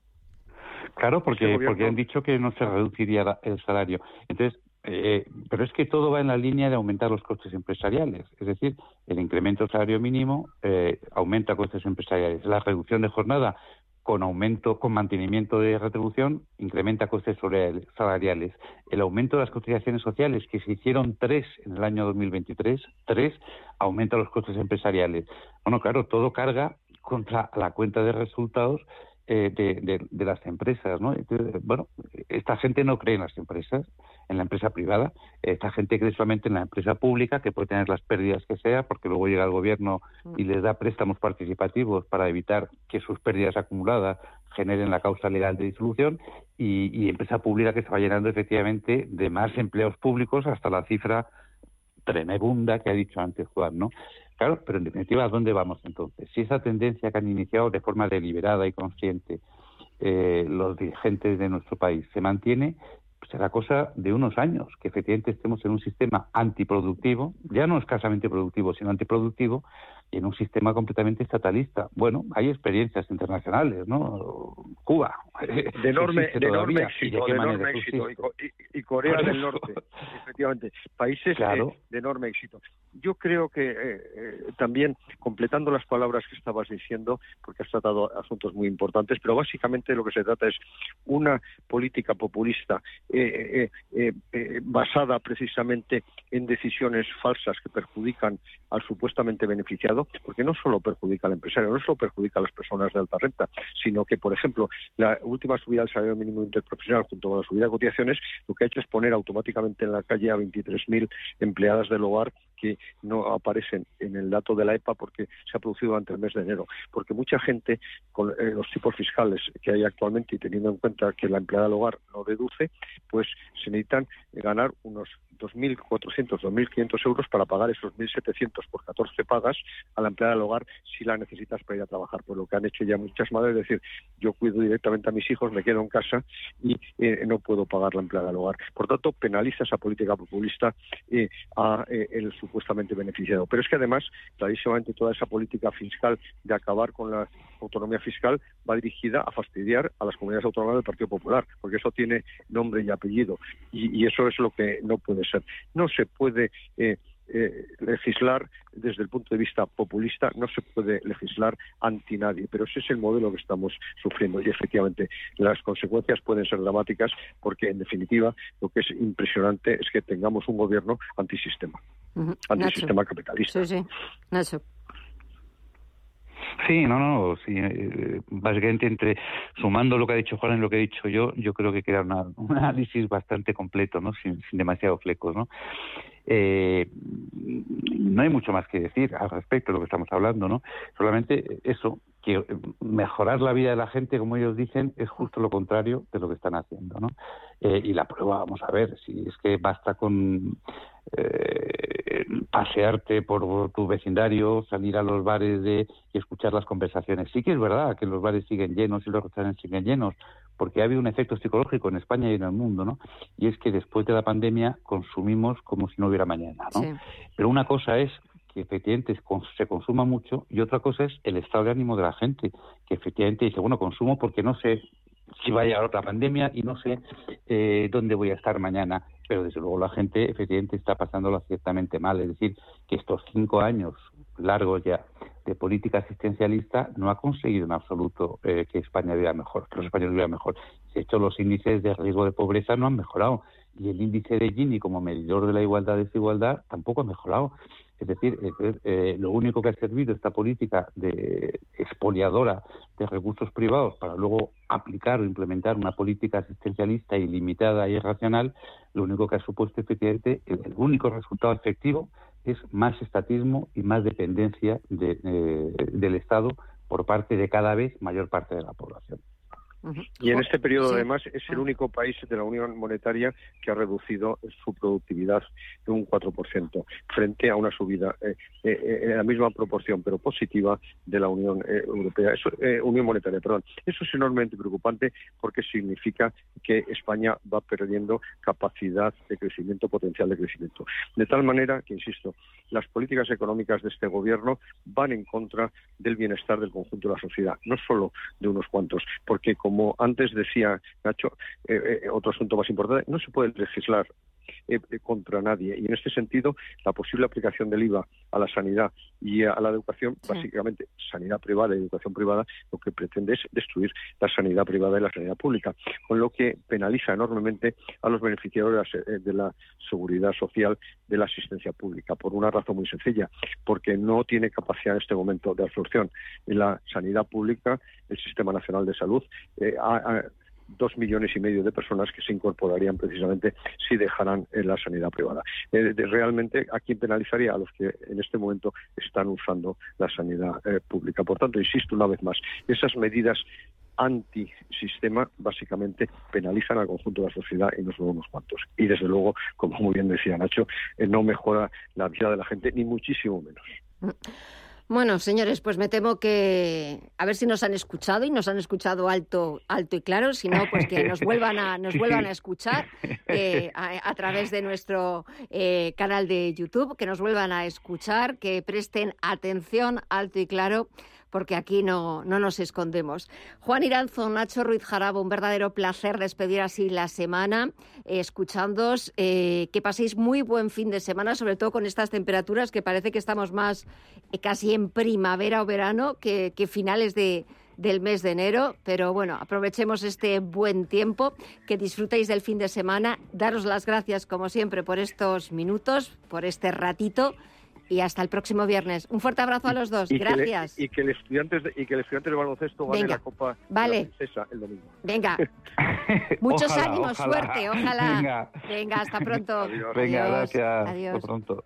Claro, porque, porque han dicho que no se reduciría el salario. Entonces, eh, pero es que todo va en la línea de aumentar los costes empresariales. Es decir, el incremento del salario mínimo eh, aumenta costes empresariales. La reducción de jornada con aumento, con mantenimiento de retribución, incrementa costes salariales. El aumento de las cotizaciones sociales, que se hicieron tres en el año 2023, tres, aumenta los costes empresariales. Bueno, claro, todo carga contra la cuenta de resultados eh, de, de, las empresas, ¿no? bueno, esta gente no cree en las empresas, en la empresa privada, esta gente cree solamente en la empresa pública, que puede tener las pérdidas que sea, porque luego llega el gobierno y les da préstamos participativos para evitar que sus pérdidas acumuladas generen la causa legal de disolución, y, y empresa pública que se va llenando efectivamente de más empleos públicos hasta la cifra tremenda que ha dicho antes Juan, ¿no? Claro, pero en definitiva, ¿a dónde vamos entonces? Si esa tendencia que han iniciado de forma deliberada y consciente eh, los dirigentes de nuestro país se mantiene, pues será cosa de unos años que efectivamente estemos en un sistema antiproductivo, ya no escasamente productivo, sino antiproductivo, en un sistema completamente estatalista. Bueno, hay experiencias internacionales, ¿no? Cuba. <laughs> De enorme, de enorme éxito, de, enorme éxito. Y, Corea del Norte, efectivamente. Países de, enorme éxito. Yo creo que eh, eh, también, completando las palabras que estabas diciendo, porque has tratado asuntos muy importantes, pero básicamente lo que se trata es una política populista eh, basada precisamente en decisiones falsas que perjudican al supuestamente beneficiado porque no solo perjudica al empresario, no solo perjudica a las personas de alta renta, sino que, por ejemplo, la última subida del salario mínimo interprofesional junto con la subida de cotizaciones, lo que ha hecho es poner automáticamente en la calle a 23.000 empleadas del hogar que no aparecen en el dato de la EPA porque se ha producido durante el mes de enero. Porque mucha gente, con eh, los tipos fiscales que hay actualmente y teniendo en cuenta que la empleada del hogar no deduce, pues se necesitan ganar unos 2.400, 2.500 euros para pagar esos 1.700 por 14 pagas a la empleada del hogar si la necesitas para ir a trabajar. Pues lo que han hecho ya muchas madres es decir, yo cuido directamente a mis hijos, me quedo en casa y eh, no puedo pagar la empleada del hogar. Por tanto, penaliza esa política populista eh, a eh, el supuestamente beneficiado. Pero es que además, clarísimamente, toda esa política fiscal de acabar con la autonomía fiscal va dirigida a fastidiar a las comunidades autónomas del Partido Popular, porque eso tiene nombre y apellido. Y, y eso es lo que no puede ser. No se puede eh, eh, legislar desde el punto de vista populista, no se puede legislar anti nadie, pero ese es el modelo que estamos sufriendo y efectivamente las consecuencias pueden ser dramáticas porque en definitiva lo que es impresionante es que tengamos un gobierno antisistema, antisistema capitalista. Sí, sí. Sí, no, no, sí, eh, básicamente entre sumando lo que ha dicho Juan y lo que he dicho yo, yo creo que queda un análisis bastante completo, ¿no? Sin, sin demasiados flecos, ¿no? Eh, no hay mucho más que decir al respecto de lo que estamos hablando, ¿no? Solamente eso, que mejorar la vida de la gente, como ellos dicen, es justo lo contrario de lo que están haciendo, ¿no? Eh, y la prueba, vamos a ver, si es que basta con eh, pasearte por tu vecindario, salir a los bares de, y escuchar las conversaciones. Sí que es verdad que los bares siguen llenos y los restaurantes siguen llenos, porque ha habido un efecto psicológico en España y en el mundo, ¿no? Y es que después de la pandemia consumimos como si no hubiera mañana, ¿no? Pero una cosa es que efectivamente se consuma mucho y otra cosa es el estado de ánimo de la gente, que efectivamente dice, bueno, consumo porque no sé si va a llegar otra pandemia y no sé eh, dónde voy a estar mañana, pero desde luego la gente efectivamente está pasándolo ciertamente mal, es decir, que estos cinco años largos ya de política asistencialista no ha conseguido en absoluto eh, que España viva mejor, que los españoles vivan mejor. De hecho, los índices de riesgo de pobreza no han mejorado y el índice de Gini como medidor de la igualdad y desigualdad tampoco ha mejorado. Es decir, eh, lo único que ha servido esta política de expoliadora de recursos privados para luego aplicar o implementar una política asistencialista ilimitada y irracional, lo único que ha supuesto efectivamente el único resultado efectivo es más estatismo y más dependencia eh, del Estado por parte de cada vez mayor parte de la población. Y en este periodo, además, es el único país de la Unión Monetaria que ha reducido su productividad de un 4% frente a una subida eh, eh, en la misma proporción, pero positiva, de la Unión eh, Europea, eso, Unión Monetaria. Perdón. Eso es enormemente preocupante porque significa que España va perdiendo capacidad de crecimiento, potencial de crecimiento. De tal manera que, insisto, las políticas económicas de este Gobierno van en contra del bienestar del conjunto de la sociedad, no solo de unos cuantos, porque como antes decía Nacho, eh, eh, otro asunto más importante, no se puede legislar eh, contra nadie. Y en este sentido, la posible aplicación del IVA a la sanidad y a la educación, básicamente sanidad privada y educación privada, lo que pretende es destruir la sanidad privada y la sanidad pública, con lo que penaliza enormemente a los beneficiarios de la seguridad social, de la asistencia pública, por una razón muy sencilla, porque no tiene capacidad en este momento de absorción. En la sanidad pública, el Sistema Nacional de Salud eh, ha, dos millones y medio de personas que se incorporarían precisamente si dejaran en la sanidad privada. Eh, realmente, ¿a quién penalizaría? A los que en este momento están usando la sanidad eh, pública. Por tanto, insisto una vez más, esas medidas antisistema básicamente penalizan al conjunto de la sociedad y no solo unos cuantos. Y desde luego, como muy bien decía Nacho, eh, no mejora la vida de la gente, ni muchísimo menos. Bueno, señores, pues me temo que a ver si nos han escuchado y nos han escuchado alto, alto y claro, si no, pues que nos vuelvan a, nos <laughs> vuelvan a escuchar eh, a, través de nuestro eh, canal de YouTube, que nos vuelvan a escuchar, que presten atención alto y claro porque aquí no, no nos escondemos. Juan Iranzo, Nacho Ruiz Jarabo, un verdadero placer despedir así la semana, eh. Eh, que paséis muy buen fin de semana, sobre todo con estas temperaturas que parece que estamos más eh, casi en primavera o verano que, que finales de, del mes de enero, pero bueno, aprovechemos este buen tiempo, que disfrutéis del fin de semana, daros las gracias como siempre por estos minutos, por este ratito y hasta el próximo viernes. Un fuerte abrazo a los dos. Gracias. y, que el estudiante de, y que el estudiante de baloncesto gane la Copa vale. de la el domingo. Venga. <laughs> Muchos ánimos, suerte, ojalá. Venga, hasta pronto. Venga, gracias. Adiós. Hasta pronto.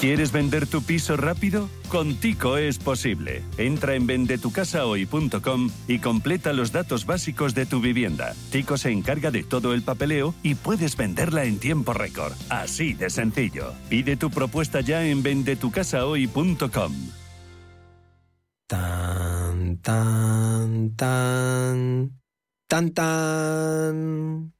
¿Quieres vender tu piso rápido? Con Tico es posible. Entra en vendetucasahoy.com y completa los datos básicos de tu vivienda. Tico se encarga de todo el papeleo y puedes venderla en tiempo récord. Así de sencillo. Pide tu propuesta ya en vendetucasahoy.com. Tan, tan, tan, tan, tan.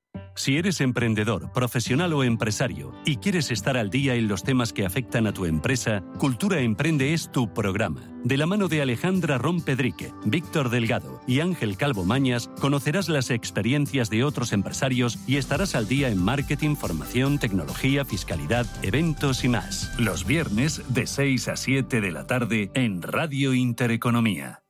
Si eres emprendedor, profesional o empresario y quieres estar al día en los temas que afectan a tu empresa, Cultura Emprende es tu programa. De la mano de Alejandra Rompedrique, Víctor Delgado y Ángel Calvo Mañas, conocerás las experiencias de otros empresarios y estarás al día en marketing, formación, tecnología, fiscalidad, eventos y más. Los viernes de 6 a 7 de la tarde en Radio Intereconomía.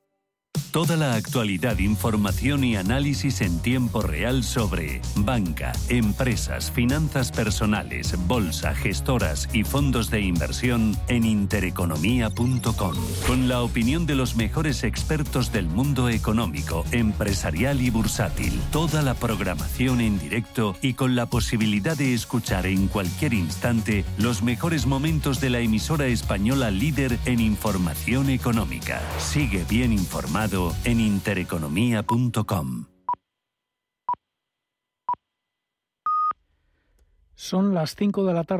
Toda la actualidad, información y análisis en tiempo real sobre banca, empresas, finanzas personales, bolsa, gestoras y fondos de inversión en intereconomía.com. Con la opinión de los mejores expertos del mundo económico, empresarial y bursátil. Toda la programación en directo y con la posibilidad de escuchar en cualquier instante los mejores momentos de la emisora española líder en información económica. Sigue bien informado en intereconomía.com. Son las 5 de la tarde.